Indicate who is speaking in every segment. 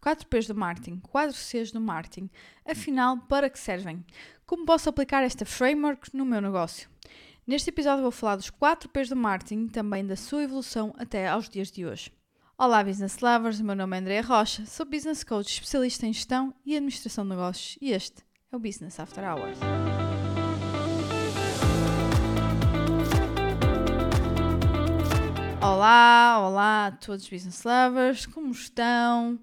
Speaker 1: 4 P's do marketing, 4 C's do marketing. Afinal, para que servem? Como posso aplicar esta framework no meu negócio? Neste episódio vou falar dos 4 P's do marketing também da sua evolução até aos dias de hoje. Olá Business Lovers, meu nome é Andrea Rocha, sou Business Coach especialista em gestão e administração de negócios e este é o Business After Hours. Olá, olá a todos os business lovers, como estão?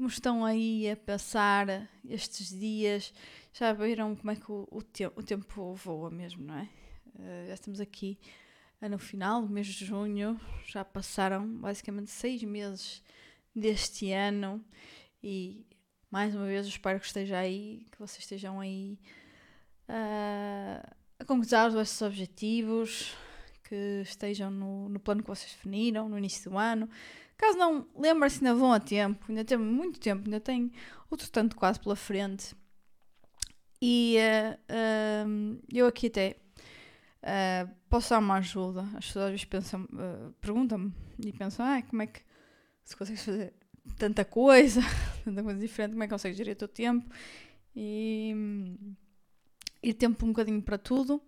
Speaker 1: Como estão aí a passar estes dias? Já viram como é que o, o, te o tempo voa mesmo, não é? Uh, já estamos aqui uh, no final do mês de junho, já passaram basicamente seis meses deste ano e mais uma vez espero que esteja aí, que vocês estejam aí uh, a concretizar os vossos objetivos, que estejam no, no plano que vocês definiram no início do ano. Caso não, lembrem-se, ainda vão a tempo, ainda tem muito tempo, ainda tem outro tanto quase pela frente. E uh, uh, eu aqui até uh, posso dar uma ajuda. As pessoas às vezes pensam, perguntam-me e pensam, ah, como é que se consegues fazer tanta coisa, tanta coisa diferente, como é que consegues gerir o teu tempo e, e tempo um bocadinho para tudo.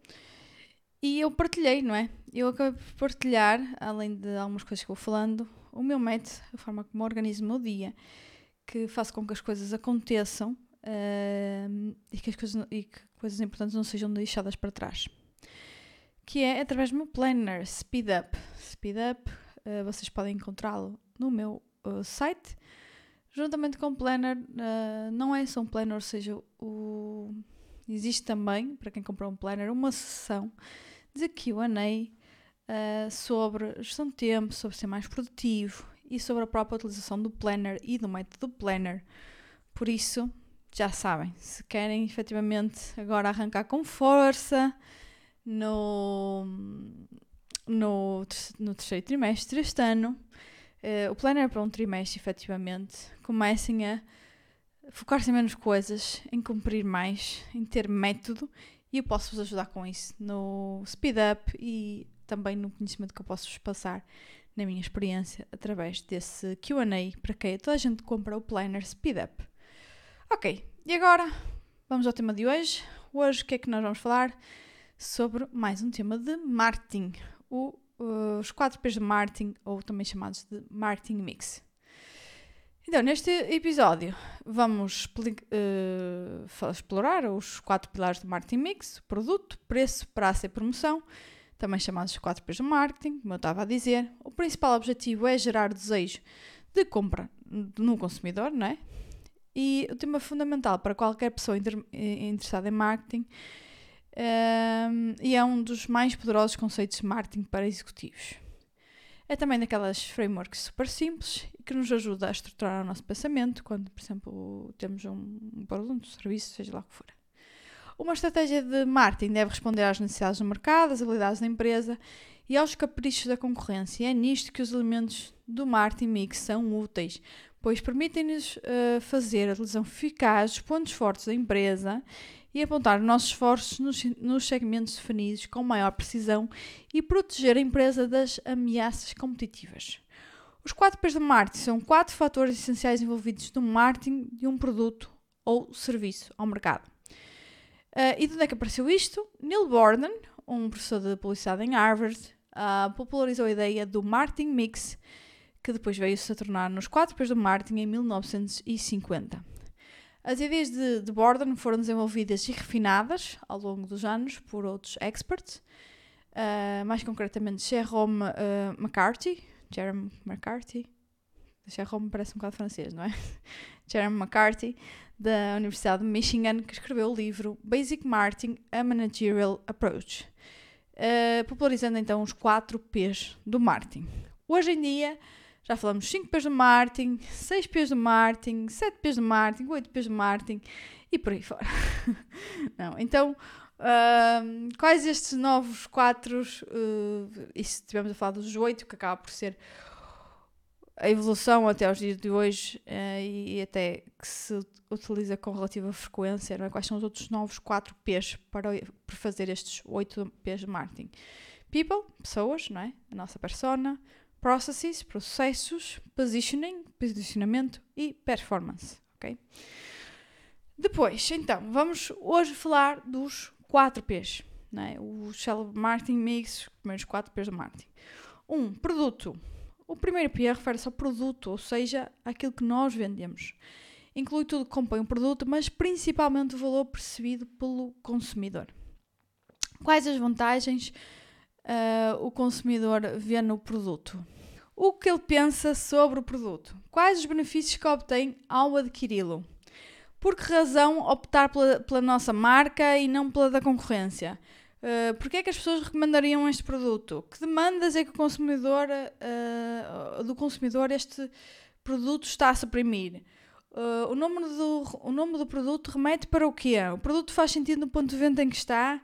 Speaker 1: E eu partilhei, não é? Eu acabei por partilhar, além de algumas coisas que vou falando, o meu método, a forma como organizo o meu dia, que faço com que as coisas aconteçam uh, e, que as coisas, e que coisas importantes não sejam deixadas para trás. Que é através do meu planner Speed Up. Speed Up, uh, vocês podem encontrá-lo no meu uh, site. Juntamente com o planner, não é só um planner, ou seja, o... existe também, para quem comprou um planner, uma sessão de QA uh, sobre gestão de tempo, sobre ser mais produtivo e sobre a própria utilização do planner e do método planner. Por isso, já sabem, se querem efetivamente agora arrancar com força no, no, no terceiro trimestre deste ano, uh, o planner para um trimestre efetivamente, comecem a focar-se em menos coisas, em cumprir mais, em ter método e eu posso vos ajudar com isso no Speed Up e também no conhecimento que eu posso vos passar na minha experiência através desse QA para que toda a gente compra o Planner Speed Up. Ok, e agora vamos ao tema de hoje. Hoje o que é que nós vamos falar? Sobre mais um tema de marketing, o, uh, os 4 P's de marketing, ou também chamados de marketing mix. Então, neste episódio, vamos uh, explorar os quatro pilares do marketing mix: produto, preço, praça e promoção, também chamados quatro P's do marketing, como eu estava a dizer. O principal objetivo é gerar desejo de compra no consumidor, não é? E o tema fundamental para qualquer pessoa eh, interessada em marketing um, ehm, e é um dos mais poderosos conceitos de marketing para executivos. É também daquelas frameworks super simples e que nos ajuda a estruturar o nosso pensamento quando, por exemplo, temos um produto, um serviço, seja lá o que for. Uma estratégia de marketing deve responder às necessidades do mercado, às habilidades da empresa e aos caprichos da concorrência. É nisto que os elementos do marketing mix são úteis, pois permitem-nos uh, fazer a utilização eficaz dos pontos fortes da empresa e apontar os nossos esforços nos, nos segmentos definidos com maior precisão e proteger a empresa das ameaças competitivas. Os quatro P's do marketing são quatro fatores essenciais envolvidos no marketing de um produto ou serviço ao mercado. Uh, e de onde é que apareceu isto? Neil Borden, um professor de publicidade em Harvard, uh, popularizou a ideia do marketing mix, que depois veio-se a tornar nos quatro P's do marketing em 1950. As ideias de, de Borden foram desenvolvidas e refinadas ao longo dos anos por outros experts, uh, mais concretamente Jerome McCarthy, Jerome McCarthy, Jerome parece um bocado francês, não é? Jerome McCarthy, da Universidade de Michigan, que escreveu o livro Basic Marketing, a Managerial Approach, uh, popularizando então os 4 P's do marketing. Hoje em dia, já falamos 5 P's do marketing, 6 P's do marketing, 7 P's do marketing, 8 P's do marketing e por aí fora. Não, então, uh, quais estes novos 4, uh, e se estivermos a falar dos 8, que acaba por ser a evolução até aos dias de hoje uh, e, até que se utiliza com relativa frequência, não é? quais são os outros novos 4 P's para, para fazer estes 8 P's de marketing? People, pessoas, não é? a nossa persona, processes, processos, positioning, posicionamento e performance, ok? Depois, então, vamos hoje falar dos 4 P's, né? o Shell Marketing Mix, os primeiros 4 P's do marketing. Um, produto. O primeiro P refere-se ao produto, ou seja, aquilo que nós vendemos. Inclui tudo que compõe um produto, mas principalmente o valor percebido pelo consumidor. Quais as vantagens uh, o consumidor vê no produto? O que ele pensa sobre o produto? Quais os benefícios que obtém ao adquiri-lo? Por que razão optar pela, pela, nossa marca e não pela da concorrência? Uh, Porquê é que as pessoas recomendariam este produto? Que demandas é que o consumidor, uh, do consumidor este produto está a suprimir? Uh, o, nome do, o nome do produto remete para o quê? O produto faz sentido no ponto de venda em que está?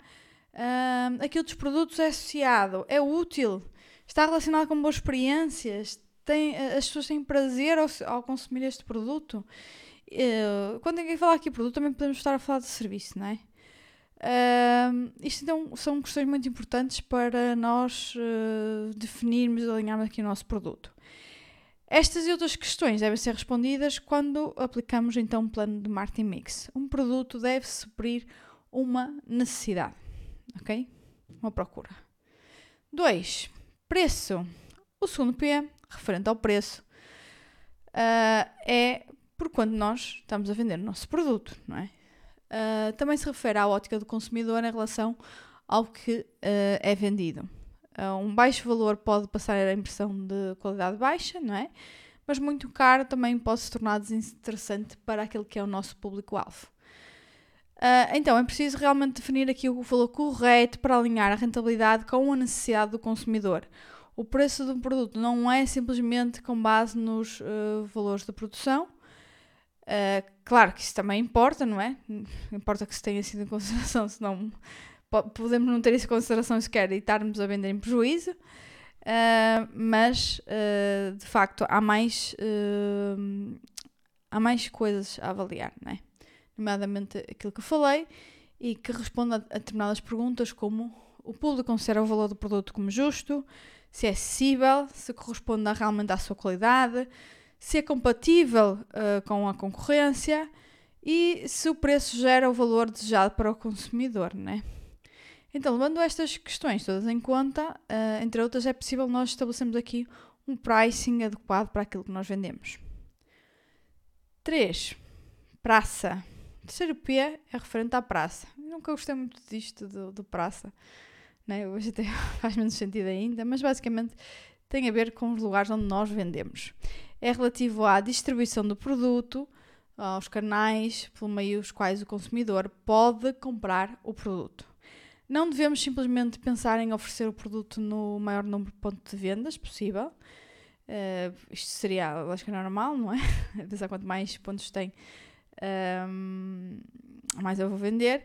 Speaker 1: Uh, aquilo dos produtos é associado? É útil? Está relacionado com boas experiências? Tem, as pessoas têm prazer ao, ao consumir este produto? Uh, quando ninguém falar aqui produto, também podemos estar a falar de serviço, não é? Uh, isto então são questões muito importantes para nós uh, definirmos alinharmos aqui o nosso produto. Estas e outras questões devem ser respondidas quando aplicamos então um plano de marketing mix. Um produto deve suprir uma necessidade, ok? Uma procura. 2. Preço. O segundo P, referente ao preço, uh, é por quando nós estamos a vender o nosso produto, não é? Uh, também se refere à ótica do consumidor em relação ao que uh, é vendido. Uh, um baixo valor pode passar a impressão de qualidade baixa, não é? Mas muito caro também pode se tornar desinteressante para aquele que é o nosso público-alvo. então é preciso realmente definir aqui o valor correto para alinhar a rentabilidade com a necessidade do consumidor. O preço de um produto não é simplesmente com base nos valores de produção, Uh, claro que isso também importa, não é? Importa que se tenha sido em consideração, senão podemos não ter isso em consideração sequer e estarmos a vender em prejuízo. Uh, mas uh, de facto há mais há mais coisas a avaliar, não é? Nomeadamente aquilo que eu falei e que responde a, determinadas perguntas como o público considera o valor do produto como justo, se é acessível, se corresponde realmente à sua qualidade, se é compatível uh, com a concorrência e se o preço gera o valor desejado para o consumidor, né? Então, levando estas questões todas em conta, uh, entre outras, é possível nós estabelecermos aqui um pricing adequado para aquilo que nós vendemos. 3. Praça. O terceiro P é referente à praça. Eu nunca gostei muito disto do, do praça. Né? Hoje até faz menos sentido ainda, mas basicamente tem a ver com os lugares onde nós vendemos é relativo à distribuição do produto, aos canais pelo meio dos quais o consumidor pode comprar o produto. Não devemos simplesmente pensar em oferecer o produto no maior número de pontos de vendas possível. Uh, isto seria a lógica normal, não é? Pensar quanto mais pontos tem, um, ehm, mais eu vou vender.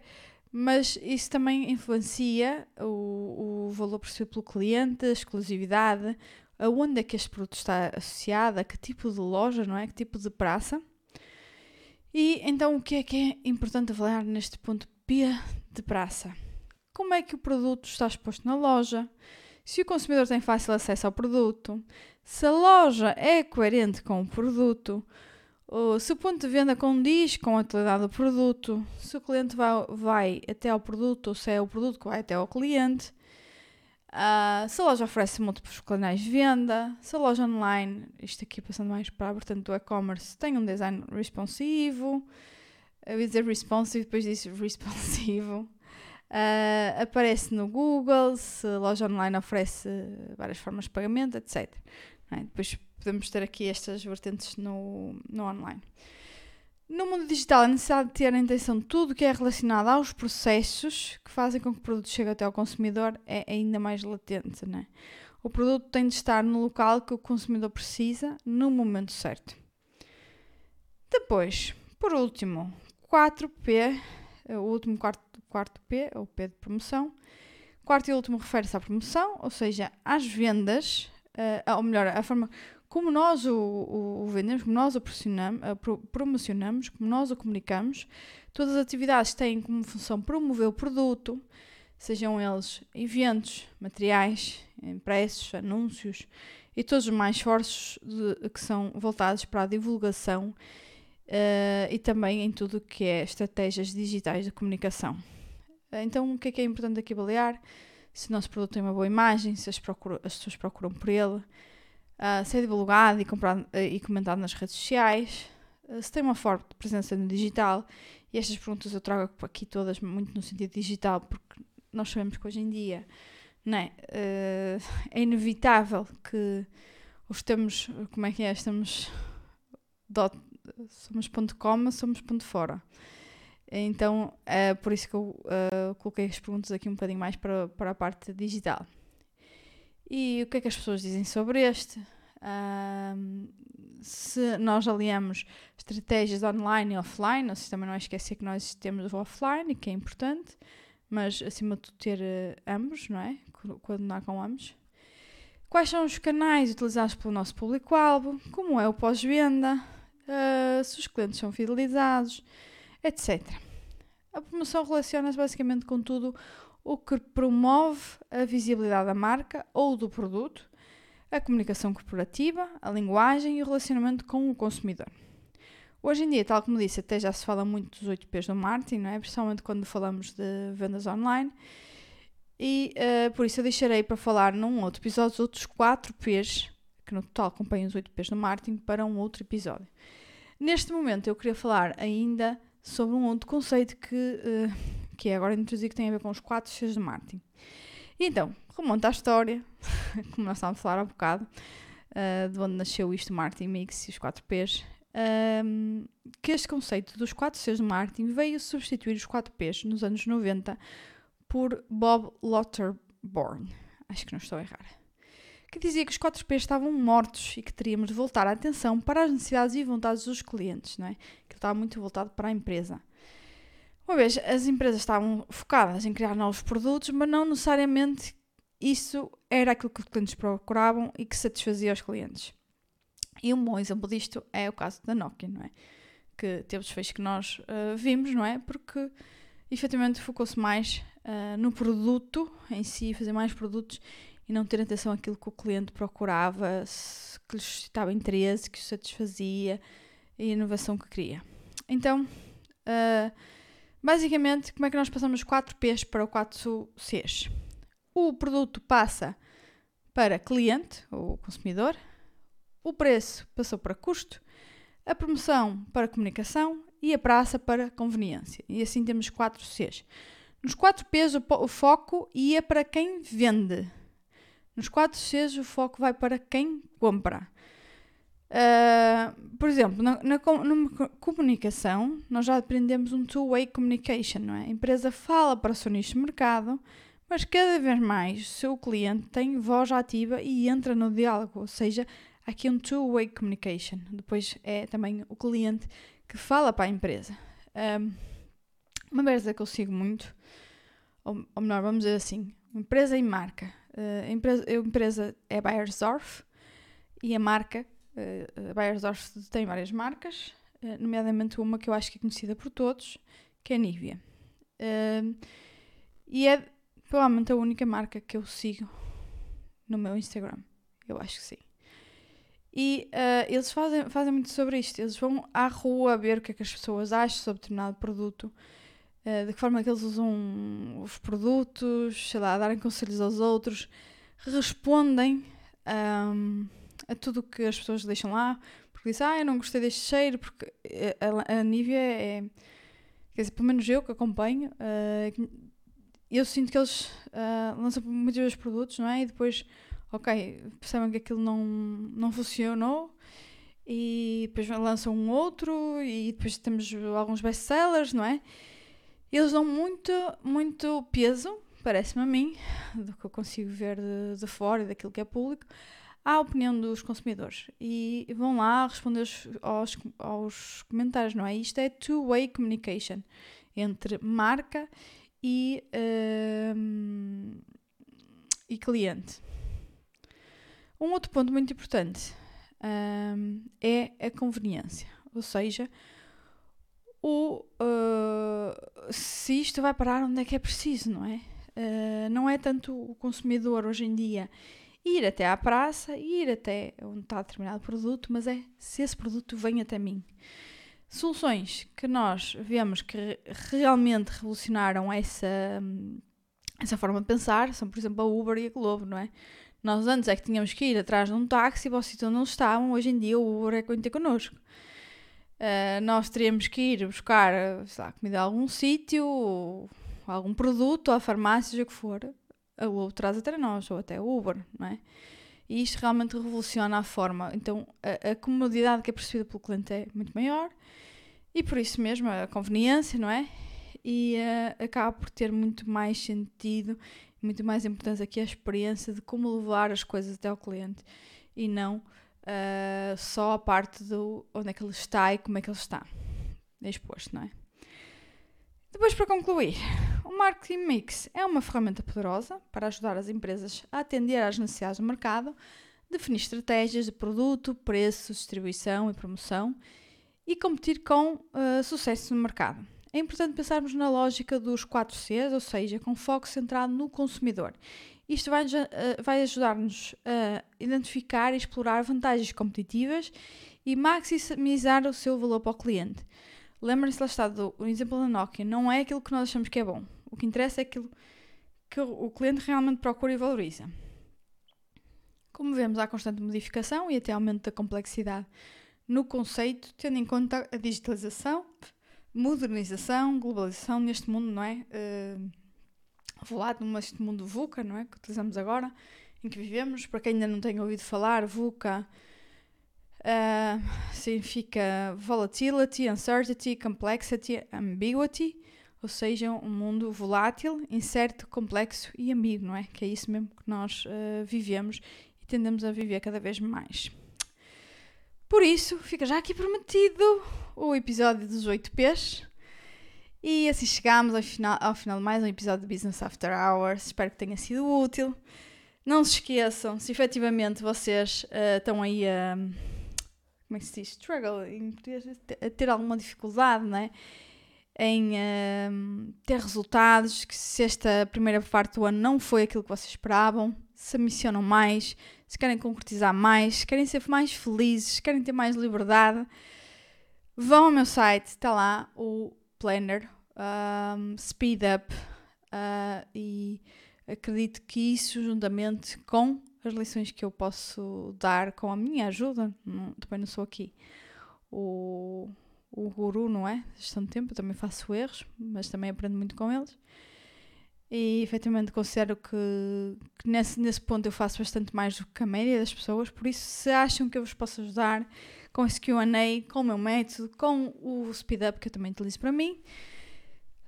Speaker 1: Mas isso também influencia o, o valor percebido pelo cliente, a exclusividade, aonde é que este produto está associado, a que tipo de loja, não é? Que tipo de praça. E então o que é que é importante avaliar neste ponto P de praça? Como é que o produto está exposto na loja? Se o consumidor tem fácil acesso ao produto, se a loja é coerente com o produto, se o ponto de venda condiz com a atualidade do produto, se o cliente vai, vai até ao produto ou se é o produto que vai até ao cliente, Uh, se a loja oferece múltiplos canais de venda, se a loja online, isto aqui passando mais para a vertente do e-commerce, tem um design responsivo, eu ia dizer responsive, depois disse responsivo, uh, aparece no Google, se a loja online oferece várias formas de pagamento, etc. É? Depois podemos ter aqui estas vertentes no, no online. No mundo digital é necessário ter a intenção de tudo que é relacionado aos processos que fazem com que o produto chegue até ao consumidor é ainda mais latente. Né? O produto tem de estar no local que o consumidor precisa no momento certo. Depois, por último, 4P, o último quarto, quarto P, é o P de promoção. Quarto e último refere-se à promoção, ou seja, às vendas, uh, ou melhor, a forma como nós o, o, o vendemos, como nós o promocionamos, como nós o comunicamos, todas as atividades têm como função promover o produto, sejam eles eventos, materiais, impressos, anúncios, e todos os mais esforços de, que são voltados para a divulgação uh, e também em tudo o que é estratégias digitais de comunicação. Então, o que é que é importante aqui avaliar? Se o nosso produto tem uma boa imagem, se as, procura, as pessoas procuram por ele, uh, se é divulgado e, uh, e comentado nas redes sociais, uh, se tem uma forte presença no digital. E estas perguntas eu trago aqui todas muito no sentido digital, porque nós sabemos que hoje em dia não é, é inevitável que os temos, como é que é, estamos dot, somos ponto coma, somos ponto fora. Então, é por isso que eu coloquei as perguntas aqui um bocadinho mais para, para a parte digital. E o que é que as pessoas dizem sobre este? Se nós aliamos estratégias online e offline, se também não é esquecer que nós temos o offline, que é importante, mas acima de tudo ter uh, ambos, não é? Coordenar com ambos. Quais são os canais utilizados pelo nosso público-alvo? Como é o pós-venda? Uh, se os clientes são fidelizados? etc. A promoção relaciona-se basicamente com tudo o que promove a visibilidade da marca ou do produto, a comunicação corporativa, a linguagem e o relacionamento com o consumidor. Hoje em dia, tal como disse, até já se fala muito dos 8 P's do marketing, não é? principalmente quando falamos de vendas online. E uh, por isso eu deixarei para falar num outro episódio os outros 4 P's, que no total acompanham os 8 P's do marketing, para um outro episódio. Neste momento eu queria falar ainda sobre um outro conceito que, uh, que é agora introduzido que tem a ver com os 4 Cs de marketing. Então, remonta à história, como nós estávamos a falar há bocado, uh, de onde nasceu isto, marketing mix e os 4 Ps, um, que este conceito dos 4 Cs de marketing veio substituir os 4 Ps nos anos 90 por Bob Lauterborn. Acho que não estou a errar. Que dizia que os 4 Ps estavam mortos e que teríamos de voltar a atenção para as necessidades e vontades dos clientes, não é? estava muito voltado para a empresa. Uma vez, as empresas estavam focadas em criar novos produtos, mas não necessariamente isso era aquilo que os clientes procuravam e que satisfazia os clientes. E um bom exemplo disto é o caso da Nokia, não é? Que teve os que nós uh, vimos, não é? Porque efetivamente focou-se mais uh, no produto em si, fazer mais produtos e não ter atenção àquilo que o cliente procurava, que lhe suscitava interesse, que o satisfazia e a inovação que queria. Então, uh, basicamente, como é que nós passamos 4 P's para o 4 C's? O produto passa para cliente, ou consumidor, o preço passou para custo, a promoção para comunicação e a praça para conveniência. E assim temos 4 Cs. Nos 4 P's o, foco ia para quem vende. Nos 4 Cs o foco vai para quem compra. Uh, por exemplo, na, na, comunicação, nós já aprendemos um two-way communication, não é? A empresa fala para o seu nicho de mercado, mas cada vez mais o seu cliente tem voz ativa e entra no diálogo, ou seja, aqui um two-way communication. Depois é também o cliente que fala para a empresa. Um, uma empresa que eu sigo muito, ou, ou melhor, vamos dizer assim, empresa e marca. Uh, a, empresa, a empresa é Bayersdorf e a marca a Bayersdorf tem várias marcas, uh, nomeadamente uma que eu acho que é conhecida por todos, que é a Nivea. Uh, e é provavelmente a única marca que eu sigo no meu Instagram. Eu acho que sim. E uh, eles fazem, fazem muito sobre isto. Eles vão à rua ver o que é que as pessoas acham sobre determinado produto, uh, de que forma que eles usam os produtos, sei lá, darem conselhos aos outros, respondem. Um, a tudo o que as pessoas deixam lá, porque dizem, ah, eu não gostei deste cheiro, porque a, a Nivea é. Quer dizer, pelo menos eu que acompanho, uh, eu sinto que eles uh, lançam muitas vezes produtos, não é? E depois, ok, percebem que aquilo não, não funcionou e depois lançam um outro e depois temos alguns best-sellers, não é? Eles dão muito, muito peso, parece-me a mim, do que eu consigo ver de, de fora e daquilo que é público, à opinião dos consumidores e vão lá responder aos, aos comentários, não é? Isto é two-way communication entre marca e, um, e cliente. Um outro ponto muito importante um, é a conveniência, ou seja, o, uh, se isto vai parar onde é que é preciso, não é? Uh, não é tanto o consumidor hoje em dia ir até à praça, ir até onde está determinado produto, mas é se esse produto vem até mim. Soluções que nós vemos que realmente revolucionaram essa, essa forma de pensar são, por exemplo, a Uber e a Globo, não é? Nós antes é que tínhamos que ir atrás de um táxi para o sítio onde eles estavam, hoje em dia o Uber é ter connosco. Uh, nós teríamos que ir buscar sei lá, comida a algum sítio, algum produto, ou a farmácia, seja o que for, a Globo traz até nós, ou até o Uber, não é? E isto realmente revoluciona a forma. Então, a, a comodidade que é percebida pelo cliente é muito maior e por isso mesmo a conveniência, não é? E uh, acaba por ter muito mais sentido, muito mais importância aqui a experiência de como levar as coisas até ao cliente e não uh, só a parte do onde é que ele está e como é que ele está exposto, não é? Depois, para concluir, o Marketing Mix é uma ferramenta poderosa para ajudar as empresas a atender às necessidades do mercado, definir estratégias de produto, preço, distribuição e promoção e competir com uh, sucesso no mercado. É importante pensarmos na lógica dos 4 Cs, ou seja, com foco centrado no consumidor. Isto vai, uh, vai ajudar-nos a identificar e explorar vantagens competitivas e maximizar o seu valor para o cliente. Lembrem-se lá está do exemplo da Nokia, não é aquilo que nós achamos que é bom. O que interessa é aquilo que o cliente realmente procura e valoriza. Como vemos, há constante modificação e até aumento da complexidade no conceito, tendo em conta a digitalização, modernização, globalização neste mundo, não é? Uh, volátil, neste mundo VUCA, não é? Que utilizamos agora, em que vivemos. Para quem ainda não tem ouvido falar, VUCA Uh, significa volatility, uncertainty, complexity, ambiguity, ou seja, um mundo volátil, incerto, complexo e ambíguo, não é? Que é isso mesmo que nós uh, vivemos e tendemos a viver cada vez mais. Por isso, fica já aqui prometido o episódio dos 8 P's. E assim chegamos ao final, ao final de mais um episódio de Business After Hours. Espero que tenha sido útil. Não se esqueçam, se efetivamente vocês uh, estão aí a. Uh, como é que se diz? Struggle, em ter alguma dificuldade, não é? Em uh, ter resultados, que se esta primeira parte do ano não foi aquilo que vocês esperavam, se ambicionam mais, se querem concretizar mais, se querem ser mais felizes, se querem ter mais liberdade, vão ao meu site, está lá o planner, um, speed up, uh, e acredito que isso, juntamente com as lições que eu posso dar com a minha ajuda, não, também não sou aqui o, o guru, não é? Gestão de tempo, eu também faço erros, mas também aprendo muito com eles. E efetivamente considero que, que nesse, nesse ponto eu faço bastante mais do que a média das pessoas, por isso, se acham que eu vos posso ajudar com esse QA, com o meu método, com o Speed Up que eu também utilizo para mim,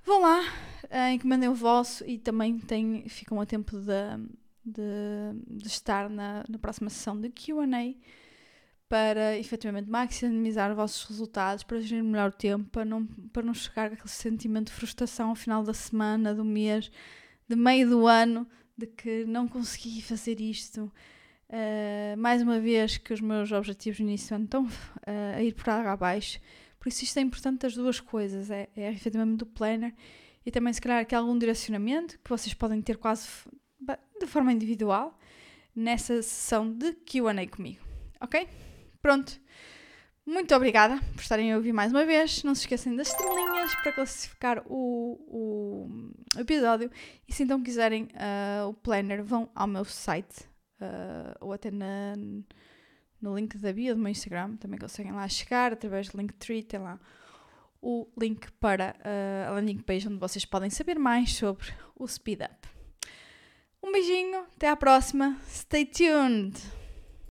Speaker 1: vão lá, uh, encomendem o vosso e também tem, ficam a tempo de de, de estar na, na próxima sessão de QA para efetivamente maximizar os vossos resultados, para gerir melhor o tempo, para não, para não chegar aquele sentimento de frustração ao final da semana, do mês, de meio do ano, de que não consegui fazer isto. Uh, mais uma vez que os meus objetivos no início estão uh, a ir por água abaixo. Por isso isto é importante as duas coisas, é, é efetivamente do planner e também se calhar aqui algum direcionamento que vocês podem ter quase de forma individual nessa sessão de QA comigo. Ok? Pronto. Muito obrigada por estarem a ouvir mais uma vez. Não se esqueçam das estrelinhas para classificar o, o episódio. E se então quiserem uh, o planner, vão ao meu site uh, ou até na, no link da bio do meu Instagram. Também conseguem lá chegar através do Linktree. Tem lá o link para uh, a landing page onde vocês podem saber mais sobre o Speed Up. Um beijinho, até à próxima. Stay tuned!